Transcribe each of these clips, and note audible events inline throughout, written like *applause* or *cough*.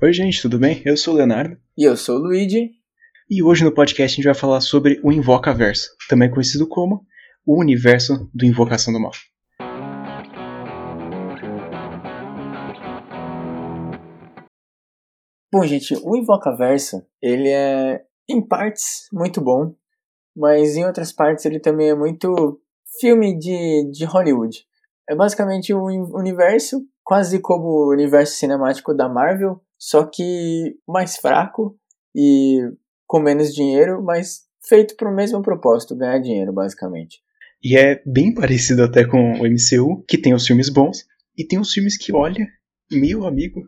Oi, gente, tudo bem? Eu sou o Leonardo. E eu sou o Luigi. E hoje no podcast a gente vai falar sobre o Invocaverso, também conhecido como o universo do Invocação do Mal. Bom, gente, o Invocaverso, ele é, em partes, muito bom, mas em outras partes ele também é muito filme de, de Hollywood. É basicamente um universo, quase como o universo cinemático da Marvel, só que mais fraco e com menos dinheiro, mas feito para o mesmo propósito, ganhar dinheiro, basicamente. E é bem parecido até com o MCU, que tem os filmes bons e tem os filmes que, olha, meu amigo,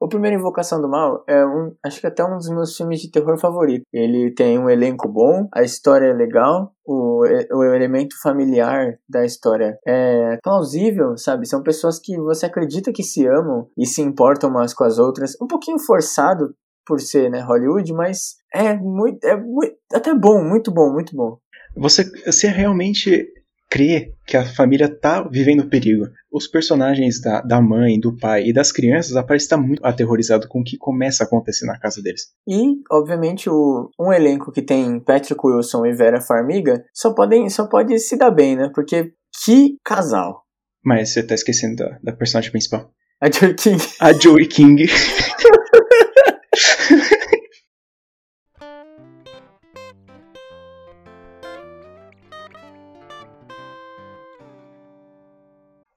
o primeiro Invocação do Mal é um, acho que até um dos meus filmes de terror favorito. Ele tem um elenco bom, a história é legal, o, o elemento familiar da história é plausível, sabe? São pessoas que você acredita que se amam e se importam umas com as outras. Um pouquinho forçado por ser, né, Hollywood, mas é muito, é muito, até bom, muito bom, muito bom. Você, você realmente crê que a família tá vivendo perigo. Os personagens da, da mãe, do pai e das crianças aparecem estar muito aterrorizado com o que começa a acontecer na casa deles. E, obviamente, o, um elenco que tem Patrick Wilson e Vera Farmiga só, podem, só pode se dar bem, né? Porque que casal. Mas você tá esquecendo da, da personagem principal. A Joey King. A Joey King. *laughs*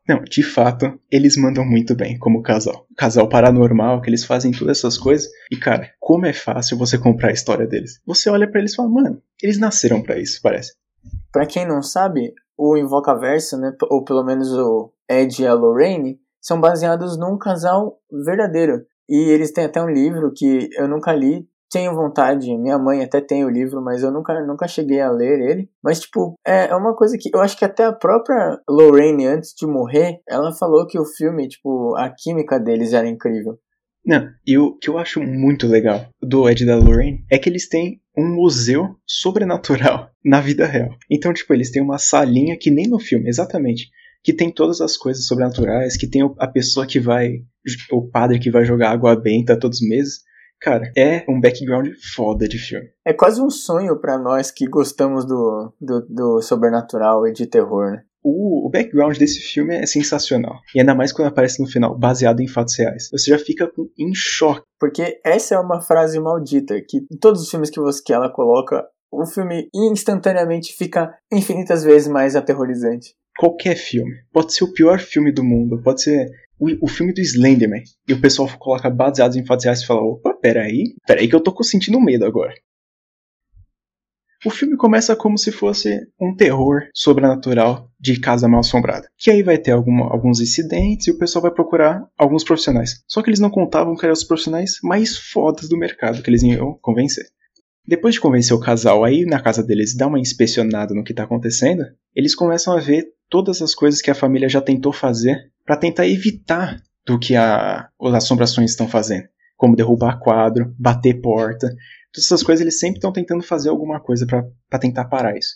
Não, de fato, eles mandam muito bem como casal. Casal paranormal, que eles fazem todas essas coisas. E cara, como é fácil você comprar a história deles. Você olha para eles e fala, mano, eles nasceram para isso, parece. Pra quem não sabe, o Invocaverso, né, ou pelo menos o Ed e a Lorraine, são baseados num casal verdadeiro. E eles têm até um livro que eu nunca li, tenho vontade, minha mãe até tem o livro, mas eu nunca, nunca cheguei a ler ele. Mas, tipo, é, é uma coisa que eu acho que até a própria Lorraine, antes de morrer, ela falou que o filme, tipo, a química deles era incrível. Não, e o que eu acho muito legal do Ed da Lorraine é que eles têm um museu sobrenatural *laughs* na vida real. Então, tipo, eles têm uma salinha que nem no filme, exatamente. Que tem todas as coisas sobrenaturais, que tem a pessoa que vai. O padre que vai jogar água benta todos os meses. Cara, é um background foda de filme. É quase um sonho para nós que gostamos do, do, do, sobrenatural e de terror, né? O, o background desse filme é sensacional. E ainda mais quando aparece no final, baseado em fatos reais. Você já fica com, em choque. Porque essa é uma frase maldita, que em todos os filmes que, você, que ela coloca, o filme instantaneamente fica infinitas vezes mais aterrorizante qualquer filme. Pode ser o pior filme do mundo, pode ser o, o filme do Slenderman. E o pessoal coloca baseados em fatos reais e fala: opa, peraí, peraí que eu tô sentindo medo agora. O filme começa como se fosse um terror sobrenatural de casa mal assombrada. Que aí vai ter alguns incidentes e o pessoal vai procurar alguns profissionais. Só que eles não contavam que eram os profissionais mais fodas do mercado que eles iam convencer. Depois de convencer o casal a ir na casa deles dar uma inspecionada no que está acontecendo, eles começam a ver todas as coisas que a família já tentou fazer para tentar evitar do que a, as assombrações estão fazendo. Como derrubar quadro, bater porta. Todas essas coisas eles sempre estão tentando fazer alguma coisa para tentar parar isso.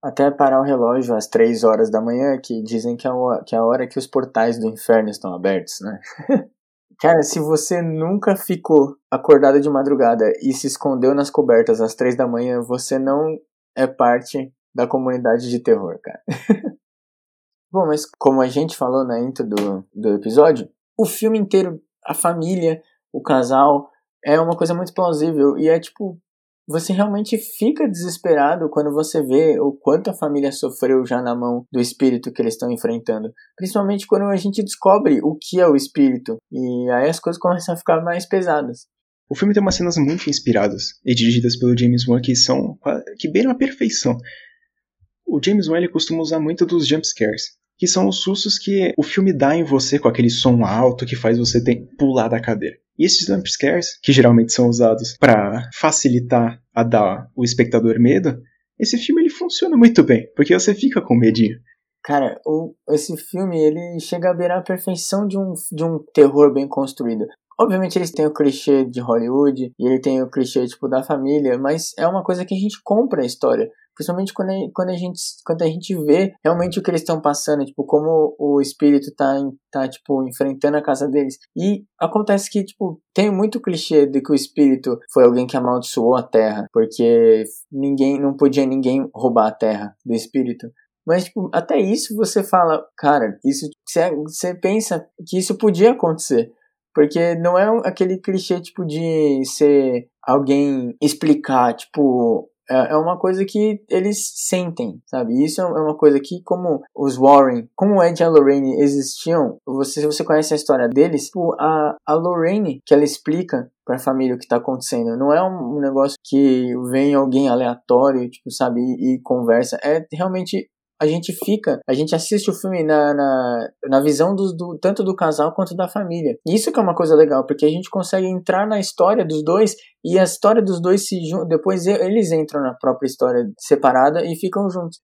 Até parar o relógio às 3 horas da manhã, que dizem que é, a, que é a hora que os portais do inferno estão abertos, né? *laughs* Cara, se você nunca ficou acordado de madrugada e se escondeu nas cobertas às três da manhã, você não é parte da comunidade de terror, cara. *laughs* Bom, mas como a gente falou na intro do, do episódio, o filme inteiro, a família, o casal, é uma coisa muito plausível e é tipo você realmente fica desesperado quando você vê o quanto a família sofreu já na mão do espírito que eles estão enfrentando. Principalmente quando a gente descobre o que é o espírito. E aí as coisas começam a ficar mais pesadas. O filme tem umas cenas muito inspiradas e dirigidas pelo James Wan que são que beiram a perfeição. O James Wan ele costuma usar muito dos jump scares, que são os sustos que o filme dá em você com aquele som alto que faz você ter, pular da cadeira. E esses jump scares, que geralmente são usados para facilitar a dar o espectador medo, esse filme ele funciona muito bem, porque você fica com medinho. Cara, o, esse filme ele chega a beirar a perfeição de um, de um terror bem construído. Obviamente eles têm o clichê de Hollywood e ele tem o clichê tipo da família, mas é uma coisa que a gente compra a história. Principalmente quando a, quando a, gente, quando a gente vê realmente o que eles estão passando, tipo, como o espírito tá, tá, tipo, enfrentando a casa deles. E acontece que, tipo, tem muito clichê de que o espírito foi alguém que amaldiçoou a terra, porque ninguém, não podia ninguém roubar a terra do espírito. Mas, tipo, até isso você fala, cara, isso, você pensa que isso podia acontecer. Porque não é aquele clichê, tipo, de ser alguém explicar, tipo, é, é uma coisa que eles sentem, sabe? Isso é uma coisa que, como os Warren, como Ed e a Lorraine existiam, você, se você conhece a história deles, tipo, a, a Lorraine, que ela explica para a família o que está acontecendo. Não é um, negócio que vem alguém aleatório, tipo, sabe, e, e conversa. É realmente a gente fica, a gente assiste o filme na, na, na visão do, do, tanto do casal quanto da família. E isso que é uma coisa legal, porque a gente consegue entrar na história dos dois e a história dos dois se juntam, depois eles entram na própria história separada e ficam juntos.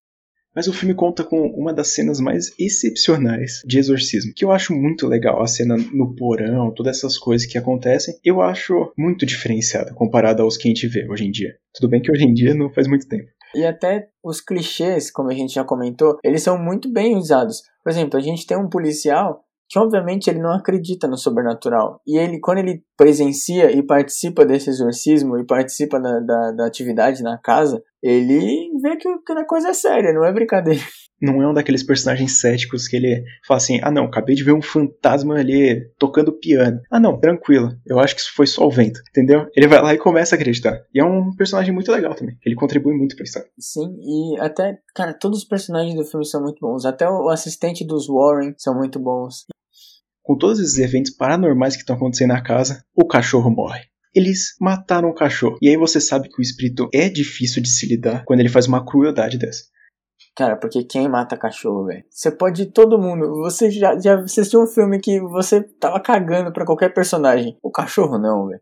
Mas o filme conta com uma das cenas mais excepcionais de exorcismo, que eu acho muito legal. A cena no porão, todas essas coisas que acontecem, eu acho muito diferenciada comparada aos que a gente vê hoje em dia. Tudo bem que hoje em dia não faz muito tempo. E até os clichês, como a gente já comentou, eles são muito bem usados. Por exemplo, a gente tem um policial que obviamente ele não acredita no sobrenatural. E ele, quando ele presencia e participa desse exorcismo e participa da, da, da atividade na casa, ele vê que, que a coisa é séria, não é brincadeira. Não é um daqueles personagens céticos que ele fala assim: ah, não, acabei de ver um fantasma ali tocando piano. Ah, não, tranquilo, eu acho que isso foi só o vento, entendeu? Ele vai lá e começa a acreditar. E é um personagem muito legal também. Ele contribui muito pra história. Sim, e até, cara, todos os personagens do filme são muito bons. Até o assistente dos Warren são muito bons. Com todos esses eventos paranormais que estão acontecendo na casa, o cachorro morre eles mataram o cachorro. E aí você sabe que o espírito é difícil de se lidar quando ele faz uma crueldade dessa. Cara, porque quem mata cachorro, velho? Você pode todo mundo. Você já, já assistiu um filme que você tava cagando para qualquer personagem. O cachorro não, velho.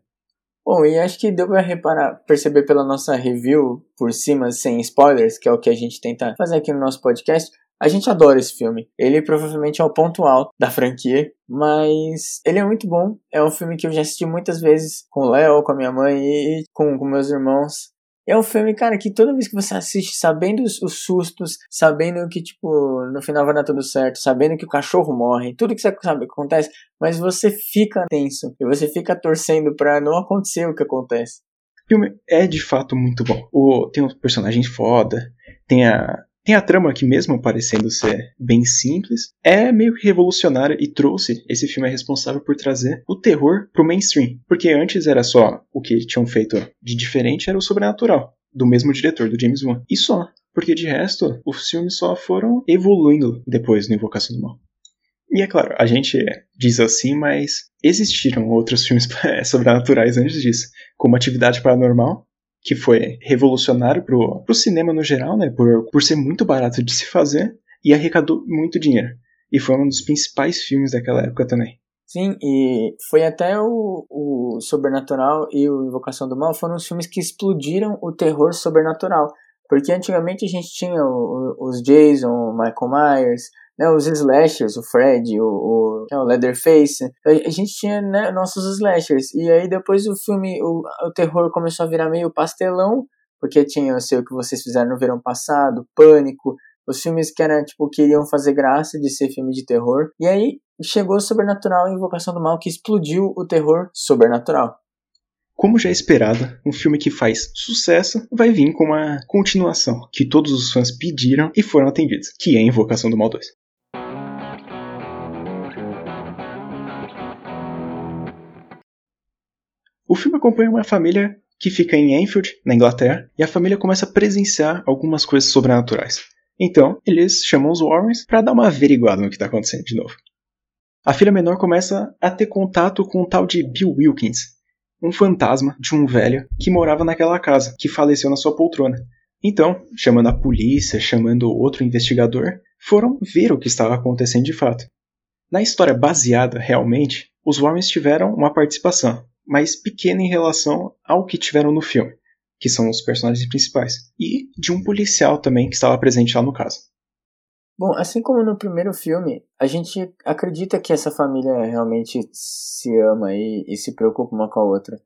Bom, e acho que deu pra reparar, perceber pela nossa review por cima, sem spoilers, que é o que a gente tenta fazer aqui no nosso podcast. A gente adora esse filme. Ele provavelmente é o ponto alto da franquia, mas ele é muito bom. É um filme que eu já assisti muitas vezes com o Léo, com a minha mãe e com, com meus irmãos. É um filme, cara, que toda vez que você assiste, sabendo os, os, sustos, sabendo que, tipo, no final vai dar tudo certo, sabendo que o cachorro morre, tudo que você sabe que acontece, mas você fica tenso e você fica torcendo pra não acontecer o que acontece. O filme é de fato muito bom. O, tem um personagem foda, tem a, tem a trama que, mesmo parecendo ser bem simples, é meio que revolucionária e trouxe. Esse filme é responsável por trazer o terror pro mainstream. Porque antes era só o que tinham feito de diferente era o sobrenatural, do mesmo diretor, do James Wan. E só. Porque de resto, os filmes só foram evoluindo depois no Invocação do Mal. E é claro, a gente diz assim, mas existiram outros filmes *laughs* sobrenaturais antes disso, como Atividade Paranormal, que foi revolucionário pro, pro cinema no geral, né? Por, por ser muito barato de se fazer e arrecadou muito dinheiro. E foi um dos principais filmes daquela época também. Sim, e foi até o, o Sobrenatural e o Invocação do Mal foram os filmes que explodiram o terror sobrenatural. Porque antigamente a gente tinha o, os Jason, o Michael Myers, né, os slashers, o Fred, o, o, né, o Leatherface, a, gente tinha né, nossos slashers. E aí depois o filme, o, o terror começou a virar meio pastelão, porque tinha o sei, o que vocês fizeram no verão passado, Pânico, os filmes que era, tipo, queriam fazer graça de ser filme de terror. E aí chegou Sobrenatural e Invocação do Mal, que explodiu o terror sobrenatural. Como já é esperado, um filme que faz sucesso vai vir com uma continuação que todos os fãs pediram e foram atendidos, que é Invocação do Mal 2. O filme acompanha uma família que fica em Enfield, na Inglaterra, e a família começa a presenciar algumas coisas sobrenaturais. Então, eles chamam os Warrens para dar uma averiguada no que está acontecendo de novo. A filha menor começa a ter contato com o tal de Bill Wilkins, um fantasma de um velho que morava naquela casa, que faleceu na sua poltrona. Então, chamando a polícia, chamando outro investigador, foram ver o que estava acontecendo de fato. Na história baseada realmente, os Warrens tiveram uma participação, mas pequena em relação ao que tiveram no filme, que são os personagens principais, e de um policial também que estava presente lá no caso. Bom, assim como no primeiro filme, a gente acredita que essa família realmente se ama e, e se preocupa uma com a outra.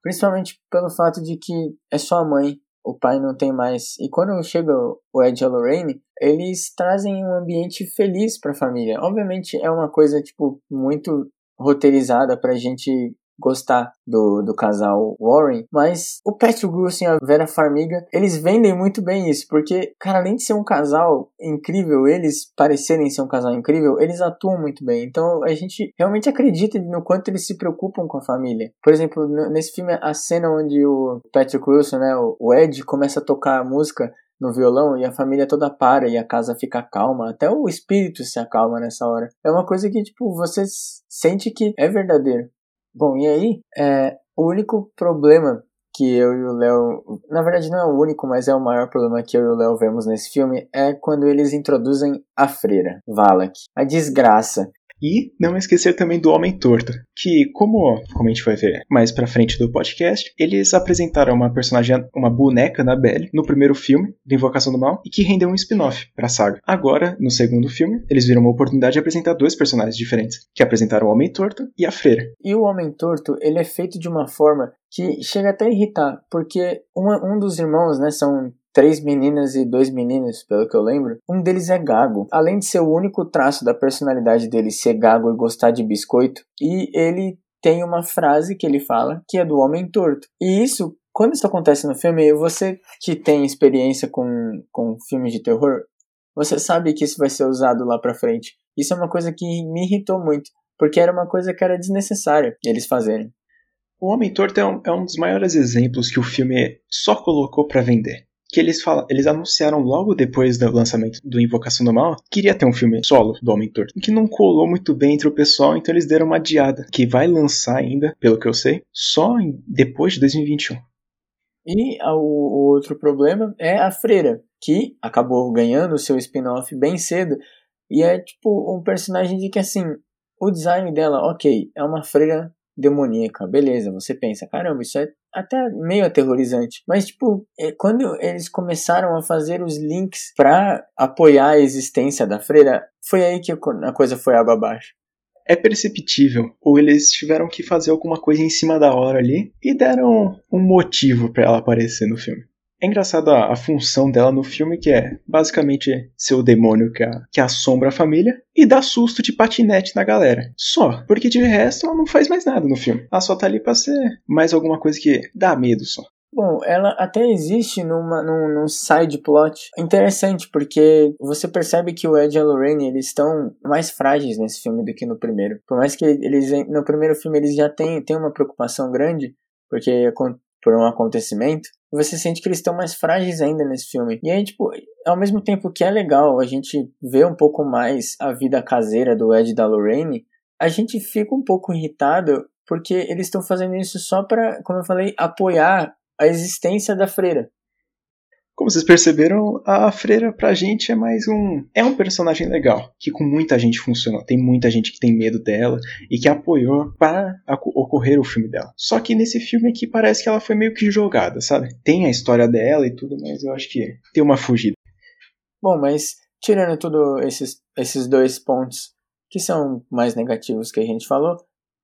Principalmente pelo fato de que é só a mãe, o pai não tem mais. E quando chega o Ed e a Lorraine, eles trazem um ambiente feliz para a família. Obviamente é uma coisa tipo muito roteirizada pra gente gostar do, do casal Warren, mas o Patrick Wilson e a Vera Farmiga, eles vendem muito bem isso, porque, cara, além de ser um casal incrível, eles parecerem ser um casal incrível, eles atuam muito bem. Então a gente realmente acredita no quanto eles se preocupam com a família. Por exemplo, nesse filme, a cena onde o Patrick Wilson, né, o Ed, começa a tocar a música no violão e a família toda para e a casa fica calma, até o espírito se acalma nessa hora. É uma coisa que, tipo, você sente que é verdadeiro. Bom, e aí, é, o único problema que eu e o Léo. Na verdade, não é o único, mas é o maior problema que eu e o Léo vemos nesse filme é quando eles introduzem a freira, Valak. A desgraça e não esquecer também do Homem Torto, que, como, como a gente vai ver mais pra frente do podcast, eles apresentaram uma personagem, uma boneca na Belle, no primeiro filme, do Invocação do Mal, e que rendeu um spin-off pra saga. Agora, no segundo filme, eles viram uma oportunidade de apresentar dois personagens diferentes, que apresentaram o Homem Torto e a Freira. E o Homem Torto, ele é feito de uma forma que chega até a irritar, porque uma, um dos irmãos, né, são três meninas e dois meninos, pelo que eu lembro. Um deles é gago. Além de ser o único traço da personalidade dele ser gago e gostar de biscoito, e ele tem uma frase que ele fala que é do homem torto. E isso, quando isso acontece no filme, você que tem experiência com, com filmes de terror, você sabe que isso vai ser usado lá pra frente. Isso é uma coisa que me irritou muito, porque era uma coisa que era desnecessária eles fazerem. O Homem Torto é um, é um dos maiores exemplos que o filme só colocou para vender que eles falam, eles anunciaram logo depois do lançamento do Invocação do Mal que iria ter um filme solo do Homem Torto, que não colou muito bem entre o pessoal, então eles deram uma adiada, que vai lançar ainda, pelo que eu sei, só em, depois de 2021. E o outro problema é a Freira, que acabou ganhando o seu spin-off bem cedo, e é tipo um personagem de que assim, o design dela, ok, é uma freira demoníaca, beleza, você pensa, caramba, isso é até meio aterrorizante. Mas, tipo, é, quando eles começaram a fazer os links para apoiar a existência da freira, foi aí que a coisa foi água abaixo. É perceptível, ou eles tiveram que fazer alguma coisa em cima da hora ali e deram um motivo para ela aparecer no filme. É engraçado a, função dela no filme, que é basicamente ser o demônio que, a, que assombra a família e dá susto de patinete na galera. Só. Porque de resto ela não faz mais nada no filme. Ela só tá ali pra ser mais alguma coisa que dá medo só. Bom, ela até existe numa, num, num side plot interessante, porque você percebe que o Ed e a Lorraine eles estão mais frágeis nesse filme do que no primeiro. Por mais que eles no primeiro filme eles já têm, têm uma preocupação grande, porque por um acontecimento, você sente que eles estão mais frágeis ainda nesse filme. E aí, tipo, ao mesmo tempo que é legal a gente ver um pouco mais a vida caseira do Ed e da Lorraine, a gente fica um pouco irritado porque eles estão fazendo isso só para, como eu falei, apoiar a existência da freira. Como vocês perceberam, a Freira pra gente é mais um. É um personagem legal, que com muita gente funcionou. Tem muita gente que tem medo dela e que apoiou para ocorrer o filme dela. Só que nesse filme aqui parece que ela foi meio que jogada, sabe? Tem a história dela e tudo, mas eu acho que tem uma fugida. Bom, mas tirando todos esses, esses dois pontos que são mais negativos que a gente falou,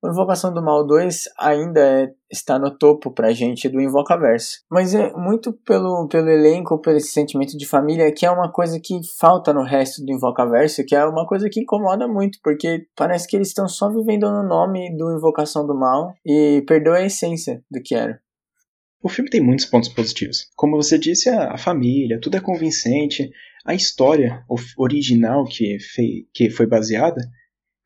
o Invocação do Mal 2 ainda é, está no topo pra gente do Invocaverso. Mas é muito pelo, pelo elenco, pelo esse sentimento de família, que é uma coisa que falta no resto do Invocaverso, que é uma coisa que incomoda muito, porque parece que eles estão só vivendo no nome do Invocação do Mal e perdeu a essência do que era. O filme tem muitos pontos positivos. Como você disse, a família, tudo é convincente. A história original que, fei, que foi baseada,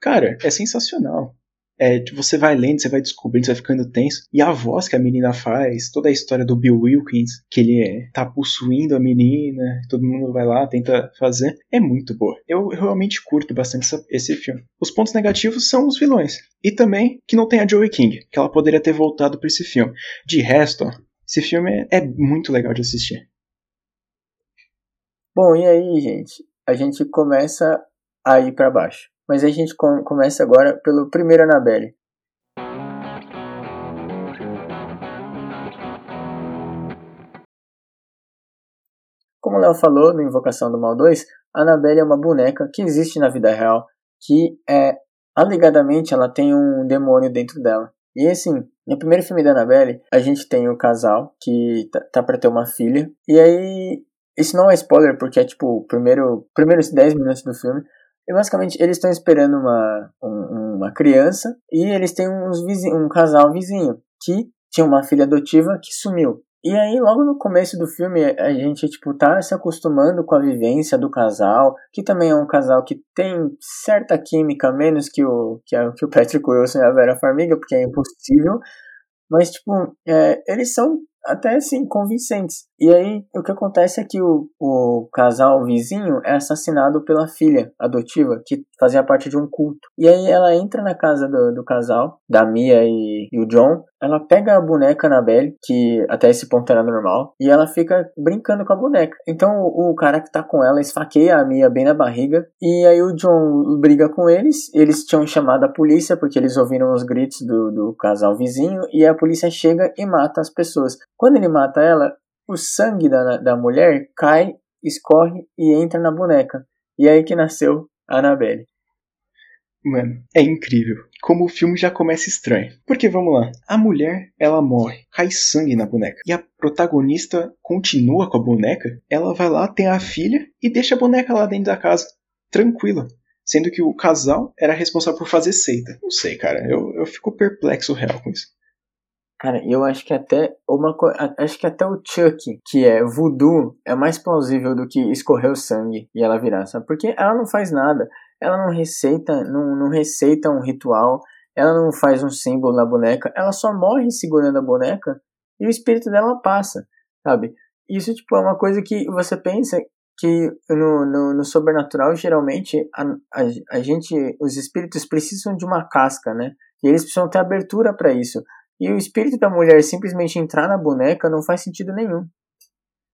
cara, é sensacional é, você vai lendo, você vai descobrindo, você vai ficando tenso. E a voz que a menina faz, toda a história do Bill Wilkins, que ele é, tá possuindo a menina, todo mundo vai lá, tenta fazer, é muito boa. Eu, realmente curto bastante essa, esse filme. Os pontos negativos são os vilões. E também que não tem a Joey King, que ela poderia ter voltado para esse filme. De resto, esse filme é muito legal de assistir. Bom, e aí, gente? A gente começa a ir para baixo. Mas a gente começa agora pelo primeiro Annabelle. Como o Léo falou no Invocação do Mal 2, a Annabelle é uma boneca que existe na vida real, que é alegadamente ela tem um demônio dentro dela. E assim, no primeiro filme da Annabelle, a gente tem o casal que tá, tá pra ter uma filha. E aí, isso não é spoiler, porque é tipo, primeiro, primeiros 10 minutos do filme. E basicamente, eles estão esperando uma, um, uma criança e eles têm uns vizinho, um casal vizinho que tinha uma filha adotiva que sumiu. E aí, logo no começo do filme, a gente, tipo, tá se acostumando com a vivência do casal, que também é um casal que tem certa química, menos que o, que, a, que o Patrick Wilson e a Vera Farmiga, porque é impossível. Mas, tipo, é, eles são até assim, convincentes. E aí, o que acontece é que o, o casal vizinho é assassinado pela filha adotiva, que fazia parte de um culto. E aí ela entra na casa do, do casal, da Mia e, e o John, ela pega a boneca Annabelle, que até esse ponto era normal, e ela fica brincando com a boneca. Então o, o, cara que tá com ela esfaqueia a Mia bem na barriga, e aí o John briga com eles, eles tinham chamado a polícia porque eles ouviram os gritos do, do casal vizinho, e a polícia chega e mata as pessoas. Quando ele mata ela, o sangue da, da mulher cai, escorre e entra na boneca. E é aí que nasceu a Annabelle. Mano, é incrível. Como o filme já começa estranho. Porque vamos lá, a mulher, ela morre, cai sangue na boneca. E a protagonista continua com a boneca. Ela vai lá, tem a filha e deixa a boneca lá dentro da casa, tranquila. Sendo que o casal era responsável por fazer seita. Não sei, cara, eu, eu fico perplexo real com isso. Cara, eu acho que até uma acho que até o Chuck, que é voodoo, é mais plausível do que escorrer o sangue e ela virar, sabe? Porque ela não faz nada ela não receita, não, não receita um ritual, ela não faz um símbolo na boneca, ela só morre segurando a boneca e o espírito dela passa, sabe? Isso, tipo, é uma coisa que você pensa que no, no, no sobrenatural, geralmente, a, a, a, gente, os espíritos precisam de uma casca, né? E eles precisam ter abertura para isso. E o espírito da mulher simplesmente entrar na boneca não faz sentido nenhum.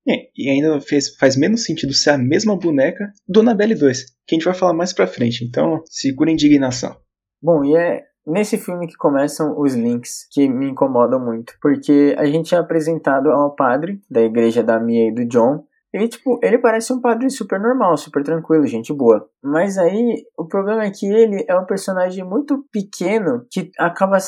É, e ainda fez, faz menos sentido ser a mesma boneca do Annabelle 2, que a gente vai falar mais pra frente, então segura a indignação. Bom, e é nesse filme que começam os links que me incomodam muito, porque a gente é apresentado ao padre da igreja da Mia e do John, ele, tipo, ele parece um padre super normal, super tranquilo, gente boa. Mas aí, o problema é que ele é um personagem muito pequeno que acaba,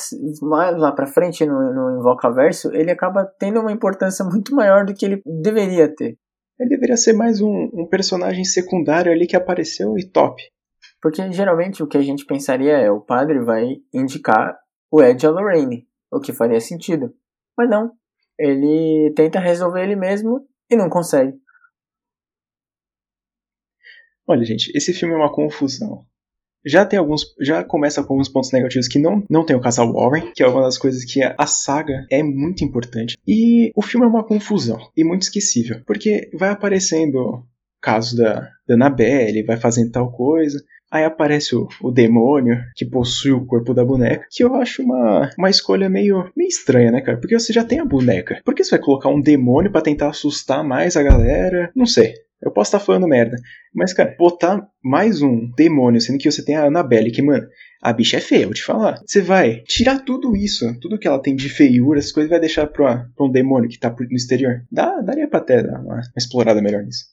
lá, lá pra frente no, no Invocaverso, ele acaba tendo uma importância *laughs* muito maior do que ele deveria ter. Ele deveria ser mais um, um personagem secundário ali que apareceu e top. Porque geralmente o que a gente pensaria é o padre vai indicar o Ed a Lorraine, o que faria sentido. Mas não. Ele tenta resolver ele mesmo e não consegue. Olha, gente, esse filme é uma confusão. Já tem alguns. Já começa com alguns pontos negativos que não, não tem o casal Warren, que é uma das coisas que a, a saga é muito importante. E o filme é uma confusão e muito esquecível. Porque vai aparecendo casos da, da Annabelle, vai fazendo tal coisa. Aí aparece o, o, demônio que possui o corpo da boneca, que eu acho uma, uma escolha meio, meio estranha, né, cara? Porque você já tem a boneca. Por que você vai colocar um demônio para tentar assustar mais a galera? Não sei. Eu posso estar tá falando merda. Mas, cara, botar mais um demônio, sendo que você tem a Annabelle, que, mano, a bicha é feia, vou te falar. Você vai tirar tudo isso, tudo que ela tem de feiura, essas coisas, vai deixar pra, pra um demônio que tá no exterior. Dá, daria pra até dar uma, uma explorada melhor nisso.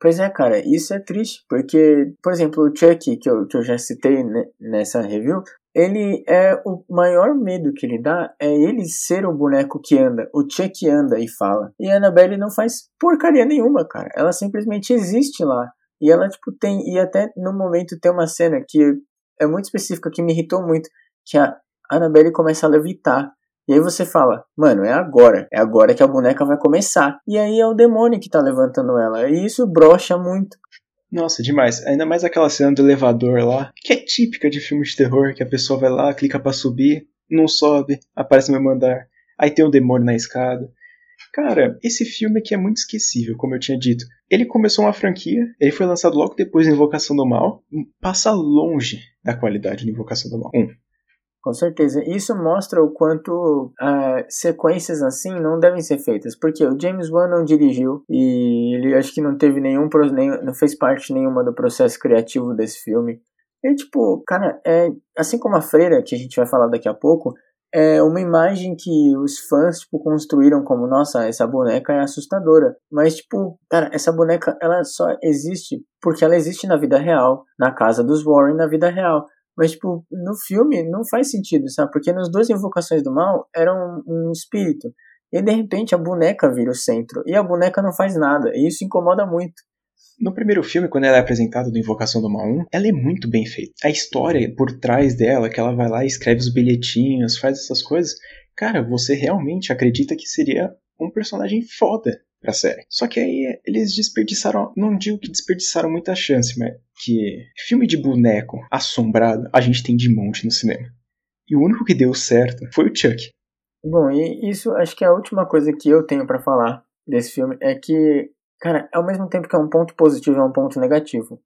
Pois é, cara, isso é triste, porque, por exemplo, o Chuck, que eu, que eu já citei nessa review, ele é o maior medo que ele dá é ele ser o boneco que anda, o Chuck anda e fala. E a Annabelle não faz porcaria nenhuma, cara. Ela simplesmente existe lá. E ela, tipo, tem. E até no momento tem uma cena que é muito específica, que me irritou muito. Que a Annabelle começa a levitar. E aí você fala, mano, é agora. É agora que a boneca vai começar. E aí é o demônio que tá levantando ela. E isso brocha muito. Nossa, demais. Ainda mais aquela cena do elevador lá, que é típica de filme de terror, que a pessoa vai lá, clica para subir, não sobe, aparece no mesmo andar. Aí tem um demônio na escada. Cara, esse filme aqui é muito esquecível, como eu tinha dito. Ele começou uma franquia, ele foi lançado logo depois de Invocação do Mal, passa longe da qualidade de Invocação do Mal. Um. Com certeza. Isso mostra o quanto uh, sequências assim não devem ser feitas. Porque o James Wan não dirigiu e ele acho que não teve nenhum. não fez parte nenhuma do processo criativo desse filme. E tipo, cara, é, assim como a Freira, que a gente vai falar daqui a pouco, é uma imagem que os fãs, tipo, construíram como, nossa, essa boneca é assustadora. Mas, tipo, cara, essa boneca, ela só existe porque ela existe na vida real, na casa dos Warren na vida real. Mas, tipo, no filme não faz sentido, sabe? Porque nas duas invocações do mal era um, um espírito. E de repente a boneca vira o centro. E a boneca não faz nada. E isso incomoda muito. No primeiro filme, quando ela é apresentada do Invocação do Mal 1, ela é muito bem feita. A história por trás dela, que ela vai lá e escreve os bilhetinhos, faz essas coisas, cara, você realmente acredita que seria um personagem foda pra série. Só que aí eles desperdiçaram, não digo que desperdiçaram muita chance, mas que filme de boneco assombrado a gente tem de monte no cinema. E o único que deu certo foi o Chuck. Bom, e isso acho que é a última coisa que eu tenho para falar desse filme é que Cara, ao mesmo tempo que é um ponto positivo, é um ponto negativo.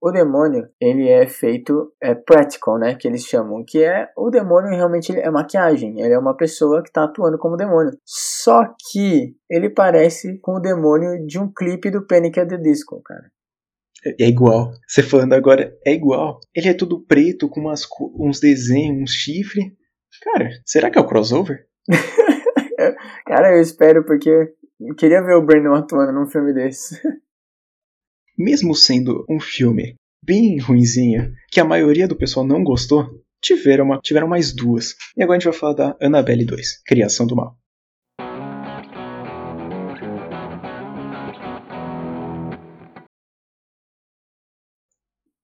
O demônio, ele é feito é practical, né, que eles chamam, que é o demônio realmente é maquiagem, ele é uma pessoa que está atuando como demônio. Só que ele parece com o demônio de um clipe do Panic at the Disco, cara. É, igual. Você falando agora, é igual. Ele é todo preto, com umas, uns desenhos, uns chifres. Cara, será que é o crossover? *laughs* cara, eu espero, porque eu queria ver o Brandon atuando num filme desse. *laughs* Mesmo sendo um filme bem ruinzinho, que a maioria do pessoal não gostou, tiveram, uma, tiveram mais duas. E agora a gente vai falar da Annabelle 2, Criação do Mal.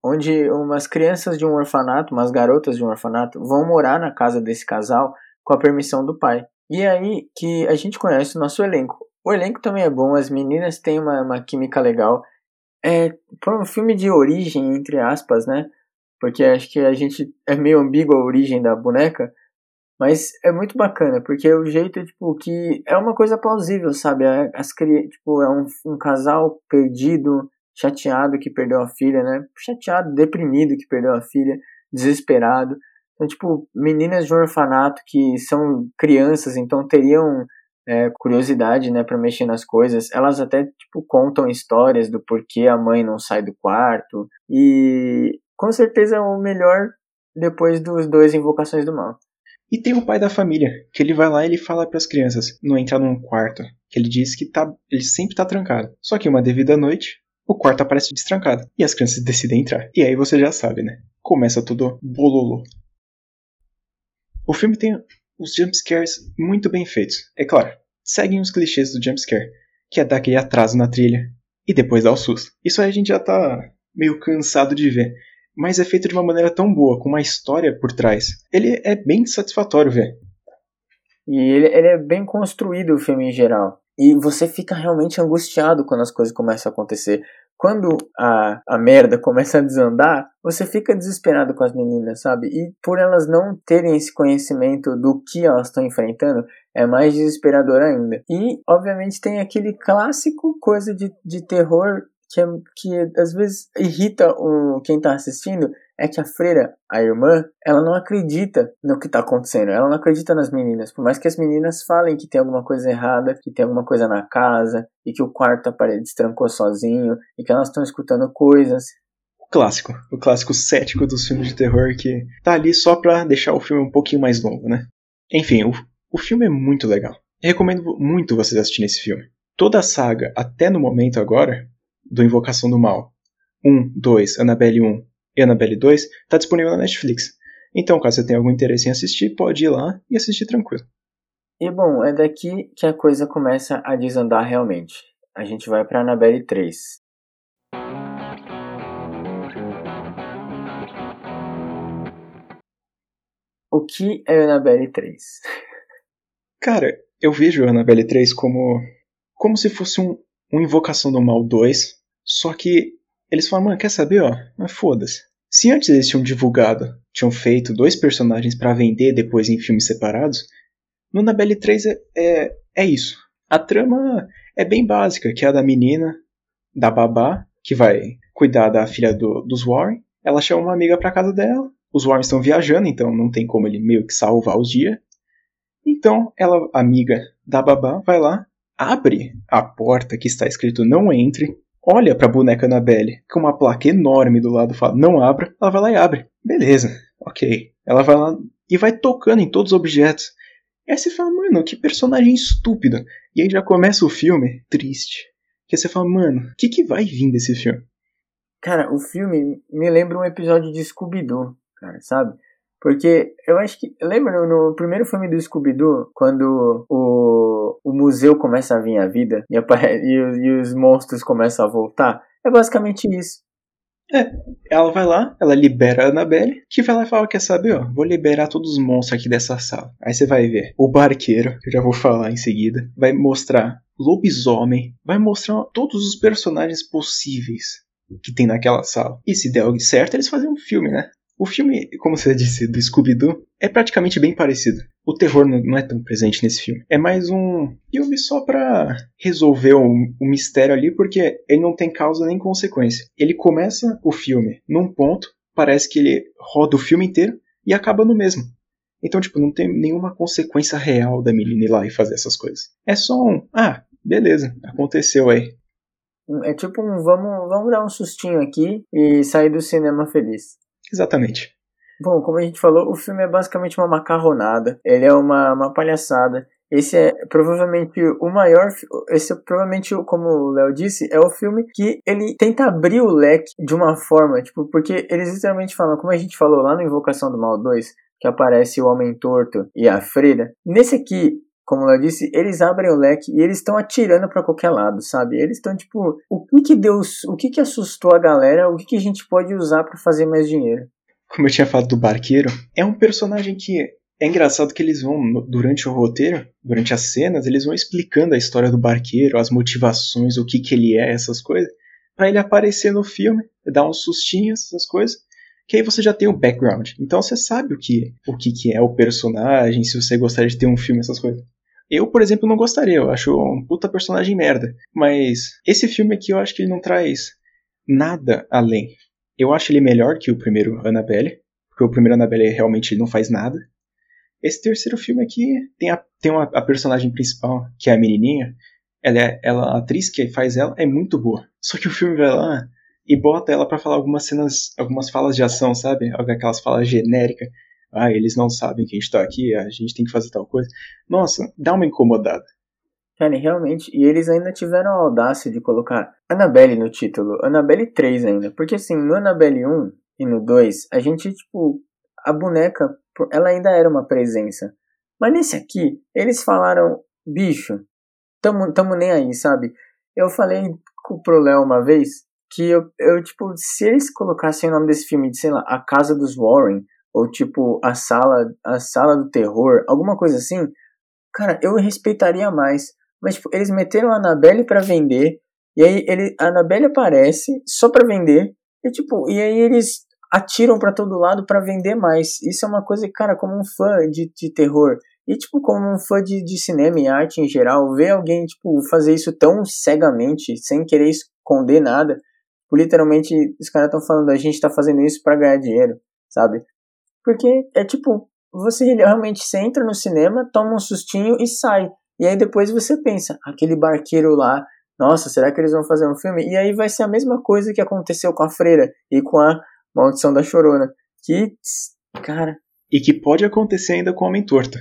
Onde umas crianças de um orfanato, umas garotas de um orfanato, vão morar na casa desse casal com a permissão do pai. E é aí que a gente conhece o nosso elenco. O elenco também é bom, as meninas têm uma, uma química legal. É, um filme de origem, entre aspas, né? Porque acho que a gente é meio ambíguo a origem da boneca. Mas é muito bacana, porque o jeito, tipo, que é uma coisa plausível, sabe? É, as, tipo, é um, um casal perdido, chateado que perdeu a filha, né? Chateado, deprimido que perdeu a filha, desesperado. Então, tipo, meninas de um orfanato que são crianças, então teriam é, curiosidade, né, para mexer nas coisas. Elas até tipo contam histórias do porquê a mãe não sai do quarto e com certeza é o melhor depois dos dois invocações do mal. E tem o pai da família, que ele vai lá e ele fala para as crianças não entrar num quarto, que ele diz que tá, ele sempre tá trancado. Só que uma devida noite, o quarto aparece destrancado e as crianças decidem entrar. E aí você já sabe, né? Começa tudo bololô. O filme tem os jumpscares muito bem feitos. É claro, seguem os clichês do jumpscare, que é dar aquele atraso na trilha e depois dar o susto. Isso aí a gente já tá meio cansado de ver, mas é feito de uma maneira tão boa, com uma história por trás. Ele é bem satisfatório ver. E ele, ele é bem construído o filme em geral. E você fica realmente angustiado quando as coisas começam a acontecer quando a, a merda *laughs* começa a desandar, você fica desesperado com as meninas, sabe? E por elas não terem esse conhecimento do que elas estão enfrentando, é mais desesperador ainda. E, obviamente, tem aquele clássico coisa de, de terror que, é, que às vezes irrita o, quem tá assistindo, é que a freira, a irmã, ela não acredita no que tá acontecendo, ela não acredita nas meninas. Por mais que as meninas falem que tem alguma coisa errada, que tem alguma coisa na casa, e que o quarto a parede destrancou sozinho, e que elas estão escutando coisas. O clássico, o clássico cético dos filmes de terror que tá ali só pra deixar o filme um pouquinho mais longo, né? Enfim, o, o filme é muito legal. Recomendo muito vocês assistirem esse filme. Toda a saga, até no momento agora, do Invocação do Mal, 1, 2, Annabelle 1 e Annabelle 2, está disponível na Netflix. Então, caso você tenha algum interesse em assistir, pode ir lá e assistir tranquilo. E bom, é daqui que a coisa começa a desandar realmente. A gente vai para Annabelle 3. O que é Annabelle 3? Cara, eu vejo Annabelle 3 como como se fosse um, um Invocação do Mal 2, só que eles falam, mano, quer saber, ó? Mas foda-se. Se antes eles tinham divulgado, tinham feito dois personagens para vender depois em filmes separados, no Annabelle 3 é, é, é isso. A trama é bem básica, que é a da menina, da babá, que vai cuidar da filha do, dos Warren. Ela chama uma amiga pra casa dela. Os Warren estão viajando, então não tem como ele meio que salvar os dias. Então, ela, amiga da babá, vai lá, abre a porta que está escrito não entre, olha para a boneca Annabelle com uma placa enorme do lado fala não abra, ela vai lá e abre. Beleza, ok. Ela vai lá e vai tocando em todos os objetos. Aí você fala, mano, que personagem estúpido. E aí já começa o filme triste. Que você fala, mano, o que, que vai vir desse filme? Cara, o filme me lembra um episódio de Scooby-Doo, cara, sabe? Porque eu acho que. Lembra no, primeiro filme do Scooby-Doo, quando o, o museu começa a vir à vida e, *laughs* e, e os monstros começam a voltar? É basicamente isso. É, ela vai lá, ela libera a Annabelle, que vai lá e fala, quer saber, ó, vou liberar todos os monstros aqui dessa sala. Aí você vai ver o barqueiro, que eu já vou falar em seguida, vai mostrar lobisomem, vai mostrar todos os personagens possíveis que tem naquela sala. E se der certo, eles fazem um filme, né? O filme, como você disse, do Scooby-Doo, é praticamente bem parecido. O terror não é tão presente nesse filme. É mais um filme só pra resolver o um, um mistério ali, porque ele não tem causa nem consequência. Ele começa o filme num ponto, parece que ele roda o filme inteiro e acaba no mesmo. Então, tipo, não tem nenhuma consequência real da menina ir lá e fazer essas coisas. É só um, ah, beleza, aconteceu aí. É tipo um vamos, vamos dar um sustinho aqui e sair do cinema feliz. Exatamente. Bom, como a gente falou, o filme é basicamente uma macarronada. Ele é uma, uma palhaçada. Esse é provavelmente o maior. Esse é provavelmente, como o Léo disse, é o filme que ele tenta abrir o leque de uma forma, tipo, porque eles literalmente falam, como a gente falou lá no Invocação do Mal 2, que aparece o Homem Torto e a Freira. Nesse aqui, como eu disse, eles abrem o leque e eles estão atirando para qualquer lado, sabe? Eles estão tipo, o que que deu, o que que assustou a galera, o que que a gente pode usar para fazer mais dinheiro? Como eu tinha falado do barqueiro, é um personagem que é engraçado que eles vão durante o roteiro, durante as cenas, eles vão explicando a história do barqueiro, as motivações, o que que ele é, essas coisas, para ele aparecer no filme, dar uns sustinhos, essas coisas que aí você já tem o background. Então você sabe o que, o que, que é o personagem, se você gostaria de ter um filme, essas coisas. Eu, por exemplo, não gostaria, eu acho um puta personagem merda. Mas esse filme aqui eu acho que ele não traz nada além. Eu acho ele melhor que o primeiro Annabelle, porque o primeiro Annabelle realmente não faz nada. Esse terceiro filme aqui tem a, tem uma, a personagem principal, que é a menininha. Ela, é, ela, a atriz que faz ela é muito boa. Só que o filme vai lá e bota ela para falar algumas cenas, algumas falas de ação, sabe? Aquelas falas genéricas ah, eles não sabem que a gente tá aqui, a gente tem que fazer tal coisa. Nossa, dá uma incomodada. Cara, realmente, e eles ainda tiveram a audácia de colocar Annabelle no título, Annabelle 3 ainda, porque assim, no Annabelle 1 e no 2, a gente, tipo, a boneca, ela ainda era uma presença. Mas nesse aqui, eles falaram, bicho, tamo, tamo nem aí, sabe? Eu falei pro Léo uma vez que eu, eu, tipo, se eles colocassem o nome desse filme de, sei lá, A Casa dos Warren, ou tipo a sala, a sala do terror, alguma coisa assim, cara, eu respeitaria mais. Mas tipo, eles meteram a Annabelle para vender, e aí ele, a Annabelle aparece só para vender, e tipo, e aí eles atiram para todo lado para vender mais. Isso é uma coisa cara, como um fã de, de terror, e tipo, como um fã de, de cinema e arte em geral, ver alguém, tipo, fazer isso tão cegamente, sem querer esconder nada, tipo, literalmente, os caras estão falando, a gente tá fazendo isso para ganhar dinheiro, sabe? Porque é tipo, você realmente você entra no cinema, toma um sustinho e sai. E aí depois você pensa, aquele barqueiro lá, nossa, será que eles vão fazer um filme? E aí vai ser a mesma coisa que aconteceu com a Freira e com a Maldição da Chorona. Que, cara. E que pode acontecer ainda com Homem Torta.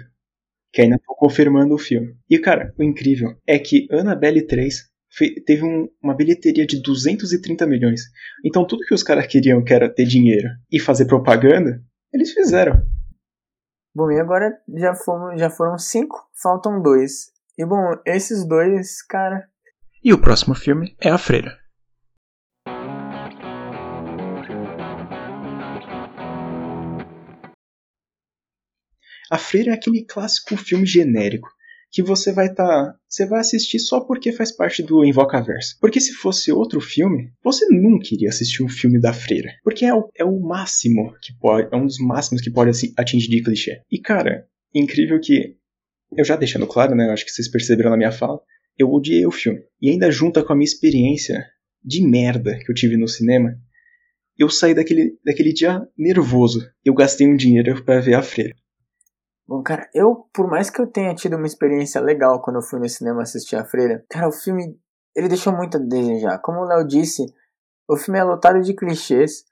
Que ainda tô confirmando o filme. E, cara, o incrível é que Annabelle 3 teve um, uma bilheteria de 230 milhões. Então tudo que os caras queriam, que era ter dinheiro e fazer propaganda, eles fizeram. Bom, e agora já, fomos, já foram cinco, faltam dois. E bom, esses dois, cara. E o próximo filme é A Freira. A Freira é aquele clássico filme genérico que você vai estar. Tá, você vai assistir só porque faz parte do Invocaverso. Porque se fosse outro filme, você nunca iria assistir um filme da freira. Porque é o, é o máximo que pode. É um dos máximos que pode assim, atingir de clichê. E cara, incrível que. Eu já deixando claro, né? Eu acho que vocês perceberam na minha fala. Eu odiei o filme. E ainda junta com a minha experiência de merda que eu tive no cinema, eu saí daquele, daquele dia nervoso. Eu gastei um dinheiro para ver a freira. Bom, cara, eu, por mais que eu tenha tido uma experiência legal quando eu fui no cinema assistir a Freira, cara, o filme, ele deixou muito a desejar. Como o Léo disse, o filme é lotado de clichês.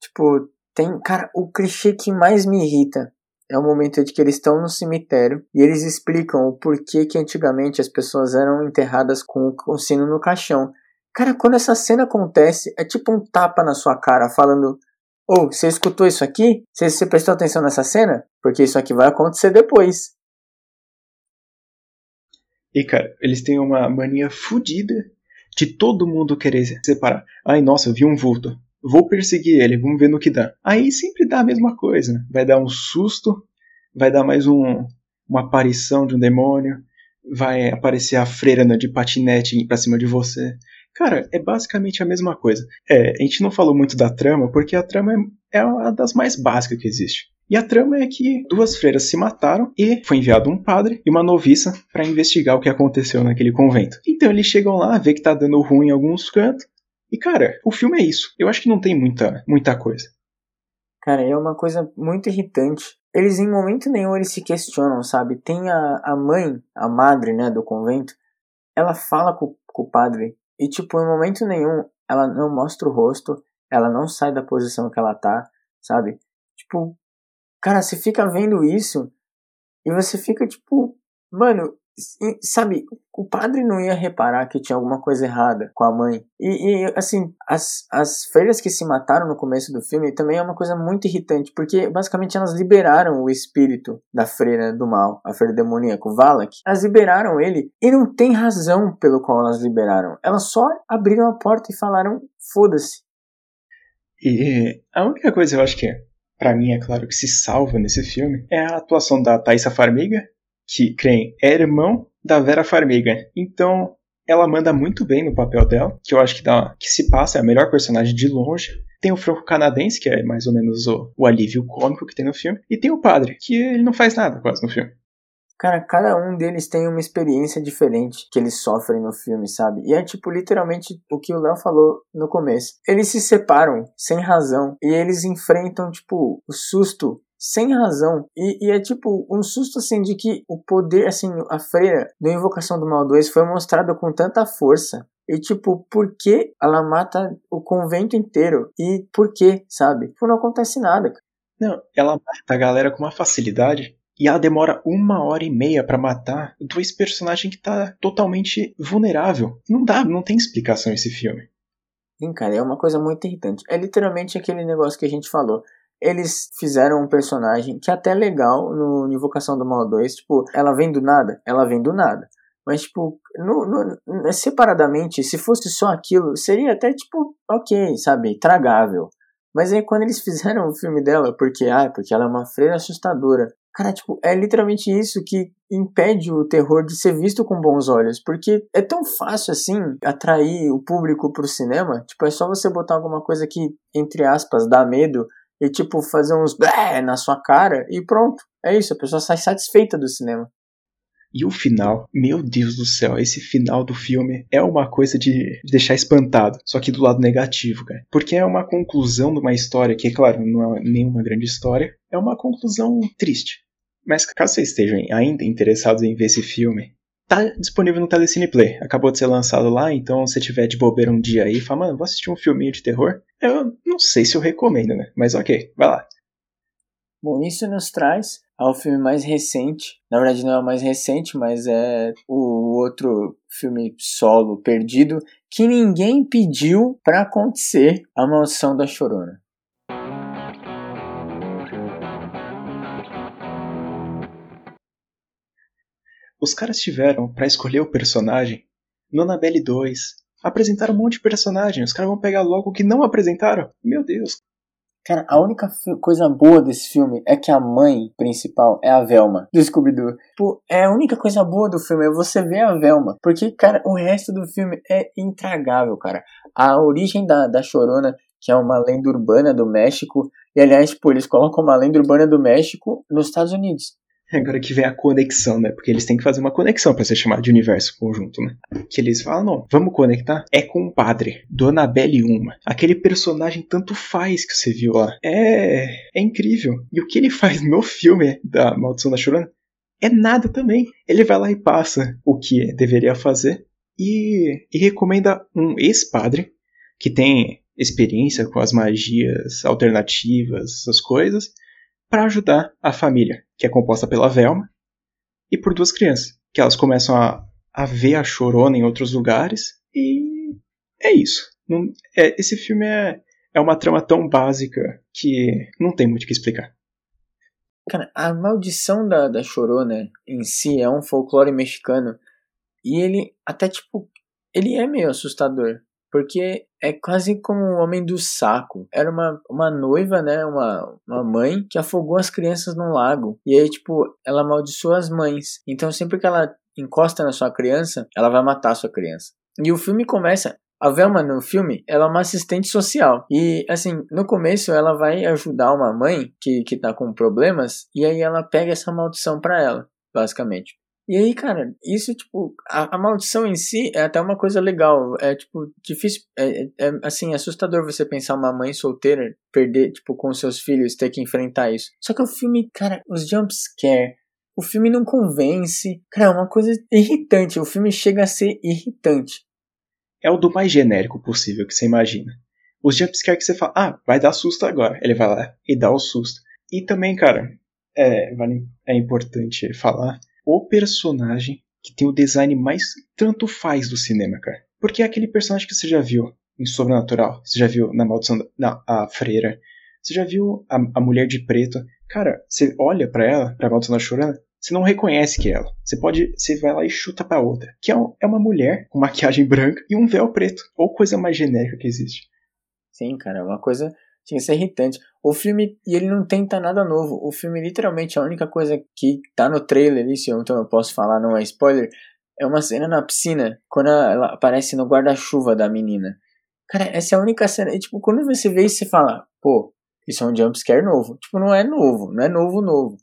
Tipo, tem, cara, o clichê que mais me irrita é o momento de que eles estão no cemitério e eles explicam o porquê que antigamente as pessoas eram enterradas com o sino no caixão. Cara, quando essa cena acontece, é tipo um tapa na sua cara falando: Ô, oh, você escutou isso aqui? Você, você prestou atenção nessa cena? Porque isso aqui vai acontecer depois. E cara, eles têm uma mania fodida de todo mundo querer separar. Ai, nossa, eu vi um vulto. Vou perseguir ele, vamos ver no que dá. Aí sempre dá a mesma coisa. Vai dar um susto, vai dar mais um, uma aparição de um demônio, vai aparecer a freira de patinete pra cima de você. Cara, é basicamente a mesma coisa. É, a gente não falou muito da trama, porque a trama é, é uma das mais básicas que existe. E a trama é que duas freiras se mataram e foi enviado um padre e uma noviça para investigar o que aconteceu naquele convento. Então eles chegam lá, vê que tá dando ruim em alguns cantos. E cara, o filme é isso. Eu acho que não tem muita, muita coisa. Cara, é uma coisa muito irritante. Eles em momento nenhum eles se questionam, sabe? Tem a, a mãe, a madre, né, do convento, ela fala com, com o padre e tipo, em momento nenhum ela não mostra o rosto, ela não sai da posição que ela tá, sabe? Tipo, Cara, você fica vendo isso e você fica tipo, mano, sabe, o padre não ia reparar que tinha alguma coisa errada com a mãe. E, e, assim, as, as freiras que se mataram no começo do filme também é uma coisa muito irritante, porque basicamente elas liberaram o espírito da freira do mal, a freira demoníaca, o Valak. Elas liberaram ele e não tem razão pelo qual elas liberaram. Elas só abriram a porta e falaram: foda-se. E a única coisa eu acho que é para mim é claro que se salva nesse filme, é a atuação da Thaisa Farmiga, que, creem, é irmão da Vera Farmiga. Então, ela manda muito bem no papel dela, que eu acho que, dá, que se passa, é a melhor personagem de longe. Tem o franco-canadense, que é mais ou menos o, o alívio cômico que tem no filme. E tem o padre, que ele não faz nada quase no filme. Cara, cada um deles tem uma experiência diferente que eles sofrem no filme, sabe? E é tipo literalmente o que o Léo falou no começo. Eles se separam sem razão e eles enfrentam, tipo, o susto sem razão. E, e, é tipo um susto assim de que o poder, assim, a freira da Invocação do Mal 2 foi mostrada com tanta força. E tipo, por que ela mata o convento inteiro? E por que, sabe? Tipo, não acontece nada. Não, ela mata a galera com uma facilidade e ela demora uma hora e meia para matar dois personagens que tá totalmente vulnerável. Não dá, não tem explicação esse filme. Sim, cara, é uma coisa muito irritante. É literalmente aquele negócio que a gente falou. Eles fizeram um personagem que é até legal no Invocação do Mal 2. Tipo, ela vem do nada? Ela vem do nada. Mas, tipo, no, no, separadamente, se fosse só aquilo, seria até, tipo, ok, sabe? Tragável. Mas aí quando eles *laughs* fizeram o filme dela, porque, ah, porque ela é uma freira assustadora, Cara, tipo, é literalmente isso que impede o terror de ser visto com bons olhos, porque é tão fácil assim atrair o público pro cinema, tipo, é só você botar alguma coisa que, entre aspas, dá medo e tipo fazer uns na sua cara e pronto. É isso, a pessoa sai satisfeita do cinema. E o final, meu Deus do céu, esse final do filme é uma coisa de deixar espantado, só que do lado negativo, cara. Porque é uma conclusão de uma história que, claro, não é nenhuma grande história, é uma conclusão triste. Mas caso vocês estejam ainda interessados em ver esse filme, tá disponível no Telecine Play. Acabou de ser lançado lá, então se tiver de bobeira um dia aí falar, mano, vou assistir um filminho de terror, eu não sei se eu recomendo, né? Mas ok, vai lá. Bom, isso nos traz ao filme mais recente. Na verdade, não é o mais recente, mas é o outro filme solo perdido que ninguém pediu para acontecer A Maldição da Chorona. Os caras tiveram para escolher o personagem no Annabelle 2. Apresentaram um monte de personagem. Os caras vão pegar logo o que não apresentaram. Meu Deus. Cara, a única coisa boa desse filme é que a mãe principal é a Velma, *laughs* do Scooby-Doo. Tipo, é a única coisa boa do filme, é você ver a Velma. Porque, cara, o resto do filme é intragável, cara. A origem da, da Chorona, que é uma lenda urbana do México, e aliás, tipo, eles colocam uma lenda urbana do México nos Estados Unidos. Agora que vem a conexão, né? Porque eles têm que fazer uma conexão para ser chamado de universo conjunto, né? Que eles falam, não, vamos conectar? É com o padre, Dona Belle Uma. Aquele personagem tanto faz que você viu lá. É, é incrível. E o que ele faz no filme da Maldição da Chorona é nada também. Ele vai lá e passa o que deveria fazer e, e recomenda um ex-padre que tem experiência com as magias alternativas, essas coisas, para ajudar a família, que é composta pela Velma, e por duas crianças, que elas começam a, a ver a chorona em outros lugares, e é isso. Não, é, esse filme é, é uma trama tão básica que não tem muito o que explicar. Cara, a maldição da, da Chorona em si é um folclore mexicano. E ele até, tipo, ele é meio assustador. Porque é quase como um homem do saco. Era uma, uma noiva, né? Uma, uma mãe que afogou as crianças num lago. E aí, tipo, ela amaldiçoa as mães. Então, sempre que ela encosta na sua criança, ela vai matar a sua criança. E o filme começa a Velma no filme, ela é uma assistente social. E, assim, no começo ela vai ajudar uma mãe que, que tá com problemas, e aí ela pega essa maldição pra ela, basicamente. E aí, cara, isso, tipo, a, a maldição em si é até uma coisa legal. É, tipo, difícil, é, é, é, assim, assustador você pensar uma mãe solteira perder, tipo, com seus filhos, ter que enfrentar isso. Só que o filme, cara, os jumpscare, o filme não convence. Cara, é uma coisa irritante. O filme chega a ser irritante é o do mais genérico possível que você imagina. Os jumpscare que você fala, ah, vai dar susto agora. Ele vai lá e dá o susto. E também, cara, é, é importante falar o personagem que tem o design mais tanto faz do cinema, cara. Porque é aquele personagem que você já viu em Sobrenatural, você já viu na Maldição da na, a Freira, você já viu a, a Mulher de Preto. Cara, você olha para ela, pra Maldição da Chorana, você não reconhece que é ela. Você pode, você vai lá e chuta para outra, que é, é uma mulher com maquiagem branca e um véu preto, ou coisa mais genérica que existe. Sim, cara, é uma coisa tinha que ser irritante. O filme, e ele não tenta nada novo. O filme, literalmente, a única coisa que tá no trailer, isso, então eu posso falar, não é spoiler, é uma cena na piscina, quando ela aparece no guarda-chuva da menina. Cara, essa é a única cena. E, tipo, quando você vê isso, você fala, pô, isso é um jumpscare novo. Tipo, não é novo, não é novo, novo.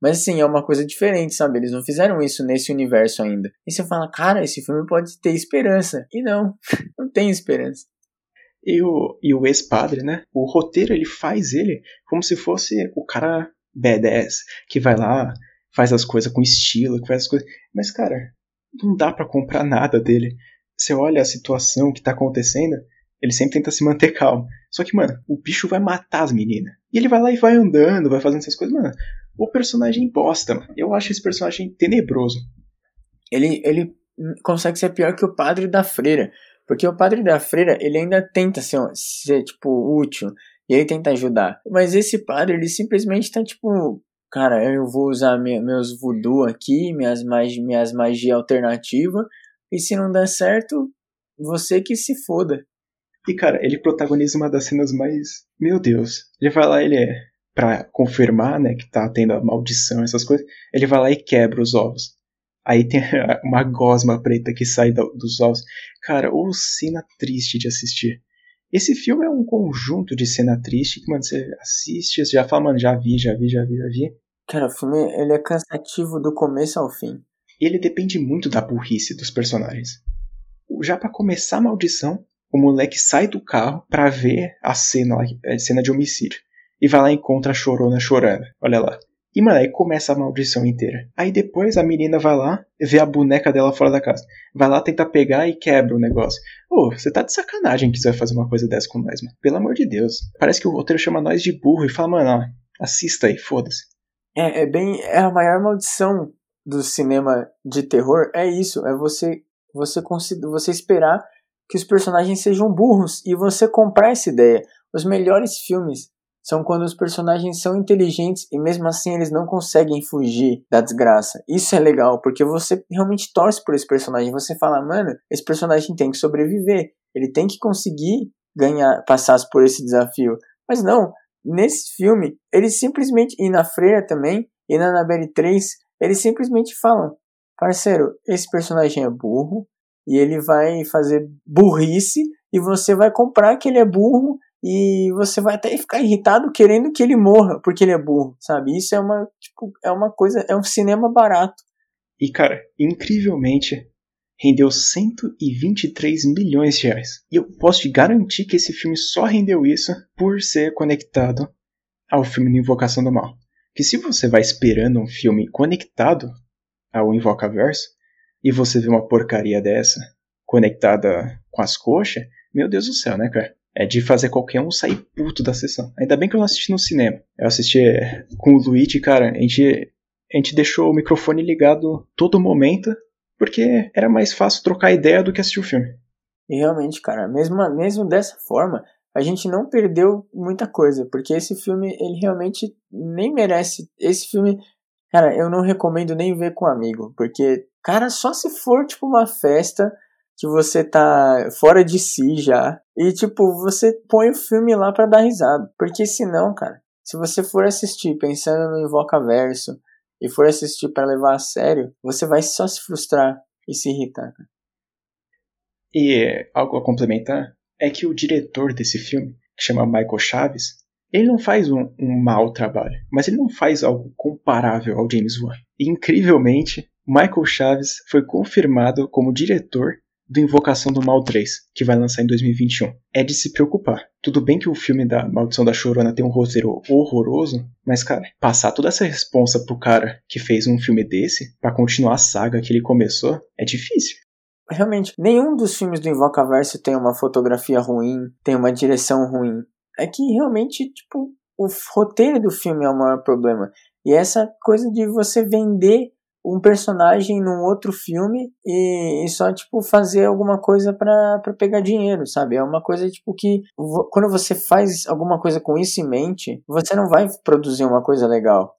Mas assim, é uma coisa diferente, sabe? Eles não fizeram isso nesse universo ainda. E você fala, cara, esse filme pode ter esperança. E não, *laughs* não tem esperança. E o, e o ex-padre, né? O roteiro ele faz ele como se fosse o cara badass que vai lá, faz as coisas com estilo, que faz as coisas. Mas, cara, não dá para comprar nada dele. Você olha a situação que tá acontecendo, ele sempre tenta se manter calmo. Só que, mano, o bicho vai matar as meninas. E ele vai lá e vai andando, vai fazendo essas coisas. Mano, o personagem bosta, mano. Eu acho esse personagem tenebroso. Ele, ele consegue ser pior que o padre da freira. Porque o padre da freira, ele ainda tenta ser, ser tipo, útil. E ele tenta ajudar. Mas esse padre, ele simplesmente tá tipo. Cara, eu vou usar meus voodoo aqui, minhas, magi, minhas magia alternativa. E se não der certo, você que se foda. E cara, ele protagoniza uma das cenas mais. Meu Deus. Ele vai lá, ele é. Pra confirmar, né, que tá tendo a maldição, essas coisas. Ele vai lá e quebra os ovos. Aí tem *laughs* uma gosma preta que sai dos ovos. Cara, ou cena triste de assistir. Esse filme é um conjunto de cena triste que, mano, você assiste, você já fala, mano, já vi, já vi, já vi, já vi. Cara, o filme ele é cansativo do começo ao fim. Ele depende muito da burrice dos personagens. Já para começar a maldição, o moleque sai do carro para ver a cena, a cena de homicídio. E vai lá e encontra a chorona chorando. Olha lá. E, mano, aí começa a maldição inteira. Aí depois a menina vai lá, vê a boneca dela fora da casa. Vai lá tentar pegar e quebra o negócio. Ô, você tá de sacanagem que você vai fazer uma coisa dessa com nós, mano. Pelo amor de Deus. Parece que o roteiro chama nós de burro e fala, mano, ó, assista aí, foda-se. É, é bem. É a maior maldição do cinema de terror. É isso. É você. Você, você esperar que os personagens sejam burros e você comprar essa ideia. Os melhores filmes são quando os personagens são inteligentes e mesmo assim eles não conseguem fugir da desgraça. Isso é legal, porque você realmente torce por esse personagem. Você fala, mano, esse personagem tem que sobreviver. Ele tem que conseguir ganhar, passar por esse desafio. Mas não, nesse filme, eles simplesmente, e na Freira também, e na Annabelle 3, eles simplesmente falam, parceiro, esse personagem é burro, e ele vai fazer burrice e você vai comprar que ele é burro e você vai até ficar irritado querendo que ele morra porque ele é burro, sabe? Isso é uma, tipo, é uma coisa, é um cinema barato. E cara, incrivelmente rendeu 123 milhões de reais. E eu posso te garantir que esse filme só rendeu isso por ser conectado ao filme do Invocação do Mal. Que se você vai esperando um filme conectado ao Invocaverso, e você vê uma porcaria dessa conectada com as coxas, meu Deus do céu, né, cara? É de fazer qualquer um sair puto da sessão. Ainda bem que eu não assisti no cinema. Eu assisti é, com o Luigi, cara, a gente, a gente deixou o microfone ligado todo momento, porque era mais fácil trocar ideia do que assistir o filme. E realmente, cara, mesmo, mesmo dessa forma, a gente não perdeu muita coisa, porque esse filme, ele realmente nem merece. Esse filme, cara, eu não recomendo nem ver com um amigo, porque, cara, só se for tipo uma festa que você tá fora de si já e tipo, você põe o filme lá para dar risada, porque senão, cara, se você for assistir pensando no Invocaverso e for assistir para levar a sério, você vai só se frustrar e se irritar, cara. E algo a complementar é que o diretor desse filme, que chama Michael Chaves, ele não faz um, um mau trabalho, mas ele não faz algo comparável ao James Wan. E, incrivelmente, Michael Chaves foi confirmado como diretor do Invocação do Mal 3, que vai lançar em 2021. É de se preocupar. Tudo bem que o filme da Maldição da Chorona tem um roteiro horroroso, mas, cara, passar toda essa responsa pro cara que fez um filme desse, para continuar a saga que ele começou, é difícil realmente, nenhum dos filmes do Invocaverso tem uma fotografia ruim, tem uma direção ruim. É que realmente, tipo, o roteiro do filme é o maior problema. E essa coisa de você vender um personagem num outro filme e, e só, tipo, fazer alguma coisa para pegar dinheiro, sabe? É uma coisa, tipo, que quando você faz alguma coisa com isso em mente, você não vai produzir uma coisa legal.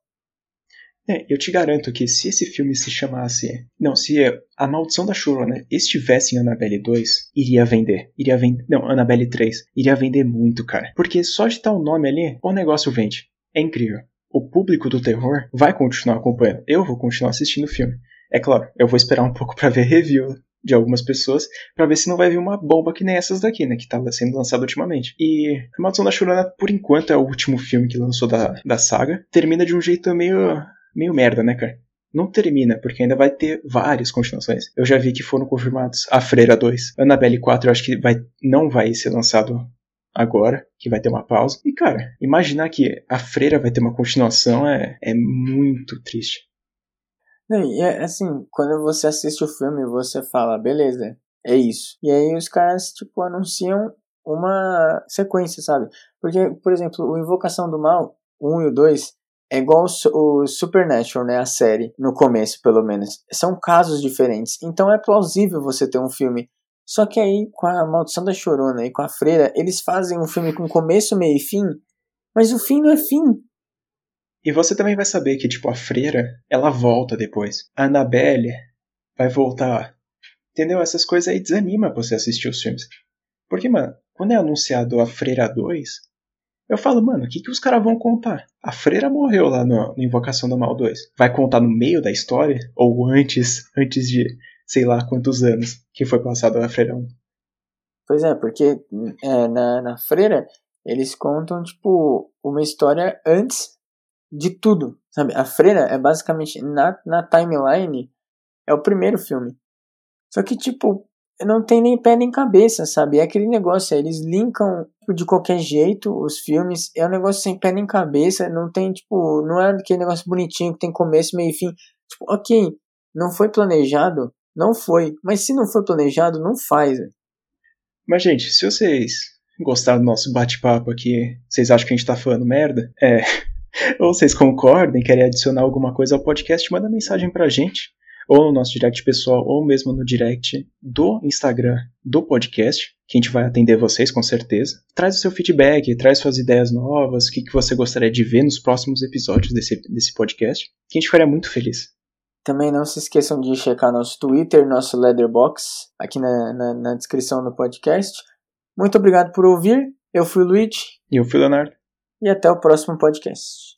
É, eu te garanto que se esse filme se chamasse. Não, se A Maldição da Chorona estivesse em Annabelle 2, iria vender. Iria vender. Não, Annabelle 3. Iria vender muito, cara. Porque só de estar o nome ali, o negócio vende. É incrível. O público do terror vai continuar acompanhando. Eu vou continuar assistindo o filme. É claro, eu vou esperar um pouco para ver review de algumas pessoas para ver se não vai vir uma bomba que nem essas daqui, né? Que tá sendo lançada ultimamente. E A Maldição da Chorona, por enquanto, é o último filme que lançou da, da saga. Termina de um jeito meio meio merda, né, cara? Não termina, porque ainda vai ter várias continuações. Eu já vi que foram confirmados A Freira 2. Annabelle 4 eu acho que vai, não vai ser lançado agora, que vai ter uma pausa. E, cara, imaginar que a Freira vai ter uma continuação é, é muito triste. E é assim, quando você assiste o filme, você fala, beleza, é isso. E aí os caras, tipo, anunciam uma sequência, sabe? Porque, por exemplo, o Invocação do Mal, 1 e o 2, é igual o Supernatural, né? A série, no começo, pelo menos. São casos diferentes. Então é plausível você ter um filme. Só que aí, com a Maldição da Chorona e com a Freira, eles fazem um filme com começo, meio e fim, mas o fim não é fim. E você também vai saber que, tipo, a Freira, ela volta depois. A Annabelle vai voltar. Entendeu? Essas coisas aí desanima você assistir os filmes. Porque, mano, quando é anunciado a Freira 2, eu falo, mano, o que, que os caras vão contar? A freira morreu lá no, no Invocação do Mal 2. Vai contar no meio da história? Ou antes, antes de sei lá quantos anos que foi passado a freira 1? Pois é, porque é, na, na freira eles contam, tipo, uma história antes de tudo, sabe? A freira é basicamente, na, na timeline, é o primeiro filme. Só que, tipo, não tem nem pé nem cabeça, sabe? É aquele negócio, eles linkam de qualquer jeito os filmes, é um negócio sem pé nem cabeça, não tem, tipo, não é aquele negócio bonitinho que tem começo, meio e fim. Tipo, ok, não foi planejado, não foi, mas se não foi planejado, não faz. Mas, gente, se vocês gostaram do nosso bate-papo aqui, vocês acham que a gente tá falando merda? É. *laughs* Ou vocês concordem, querem adicionar alguma coisa ao podcast, manda mensagem pra gente ou no nosso direct pessoal, ou mesmo no direct do Instagram do podcast, que a gente vai atender vocês com certeza. Traz o seu feedback, traz suas ideias novas, o que, que você gostaria de ver nos próximos episódios desse, desse podcast, que a gente ficaria muito feliz. Também não se esqueçam de checar nosso Twitter, nosso Leatherbox, aqui na, na, na descrição do podcast. Muito obrigado por ouvir. Eu fui o Luigi. E eu fui o Leonardo. E até o próximo podcast.